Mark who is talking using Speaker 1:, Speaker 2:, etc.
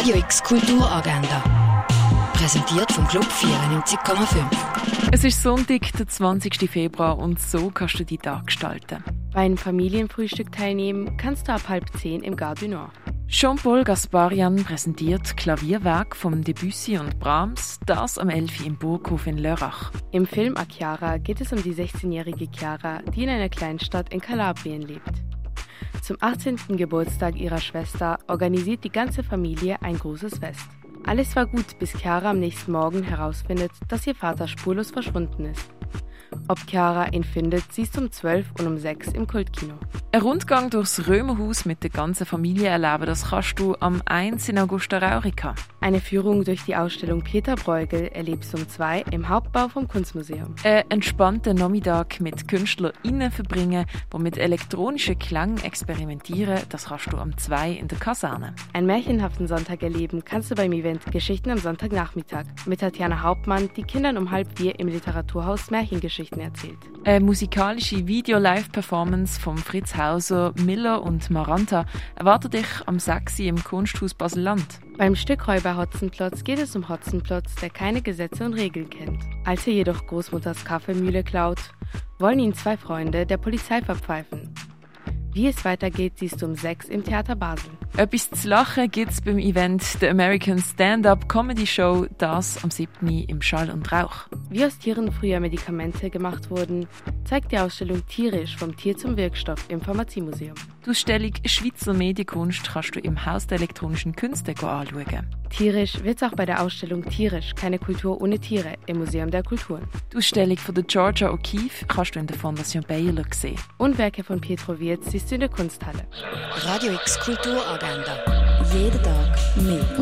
Speaker 1: Radio X Kulturagenda. Präsentiert vom Club 94,5.
Speaker 2: Es ist Sonntag, der 20. Februar und so kannst du die Tag gestalten.
Speaker 3: Bei einem Familienfrühstück teilnehmen kannst du ab halb zehn im Gare du Nord.
Speaker 2: Jean-Paul Gasparian präsentiert Klavierwerk von Debussy und Brahms, das am 11. im Burghof in Lörrach.
Speaker 3: Im Film A Chiara geht es um die 16-jährige Chiara, die in einer Kleinstadt in Kalabrien lebt. Zum 18. Geburtstag ihrer Schwester organisiert die ganze Familie ein großes Fest. Alles war gut, bis Chiara am nächsten Morgen herausfindet, dass ihr Vater spurlos verschwunden ist. Ob Chiara ihn findet, siehst du um 12 und um 6 im Kultkino.
Speaker 2: Ein Rundgang durchs Römerhaus mit der ganzen Familie erleben, das kannst du am 1 in Augusta Raurica.
Speaker 3: Eine Führung durch die Ausstellung Peter Bruegel erlebst um 2 im Hauptbau vom Kunstmuseum.
Speaker 2: Ein entspannter Nachmittag mit KünstlerInnen verbringen, die mit elektronischen Klang experimentieren, das kannst du am 2 in der Kaserne.
Speaker 3: Einen märchenhaften Sonntag erleben kannst du beim Event Geschichten am Sonntagnachmittag mit Tatjana Hauptmann, die Kindern um halb vier im Literaturhaus Märchengeschichten erzählt.
Speaker 2: Eine musikalische Video-Live-Performance von Fritz Hauser, Miller und Maranta erwartet dich am 6. im Kunsthaus Basel-Land.
Speaker 3: Beim Stück Räuber Hotzenplotz geht es um Hotzenplotz, der keine Gesetze und Regeln kennt. Als er jedoch Großmutters Kaffeemühle klaut, wollen ihn zwei Freunde der Polizei verpfeifen. Wie es weitergeht, siehst du um 6 im Theater Basel.
Speaker 2: Etwas zu lachen gibt's beim Event The American Stand-Up Comedy Show, das am 7. im Schall und Rauch.
Speaker 3: Wie aus Tieren früher Medikamente gemacht wurden, zeigt die Ausstellung Tierisch vom Tier zum Wirkstoff im Pharmaziemuseum.
Speaker 2: Die Ausstellung Schweizer Medienkunst kannst du im Haus der elektronischen Künste anschauen.
Speaker 3: Tierisch wird's auch bei der Ausstellung Tierisch, keine Kultur ohne Tiere im Museum der Kulturen.
Speaker 2: Die Ausstellung von der Georgia O'Keeffe kannst du in der Fondation Baylor sehen.
Speaker 3: Und Werke von Pietro Wirz siehst du in der Kunsthalle.
Speaker 1: Radio X Kulturagenda. Jeden Tag mehr.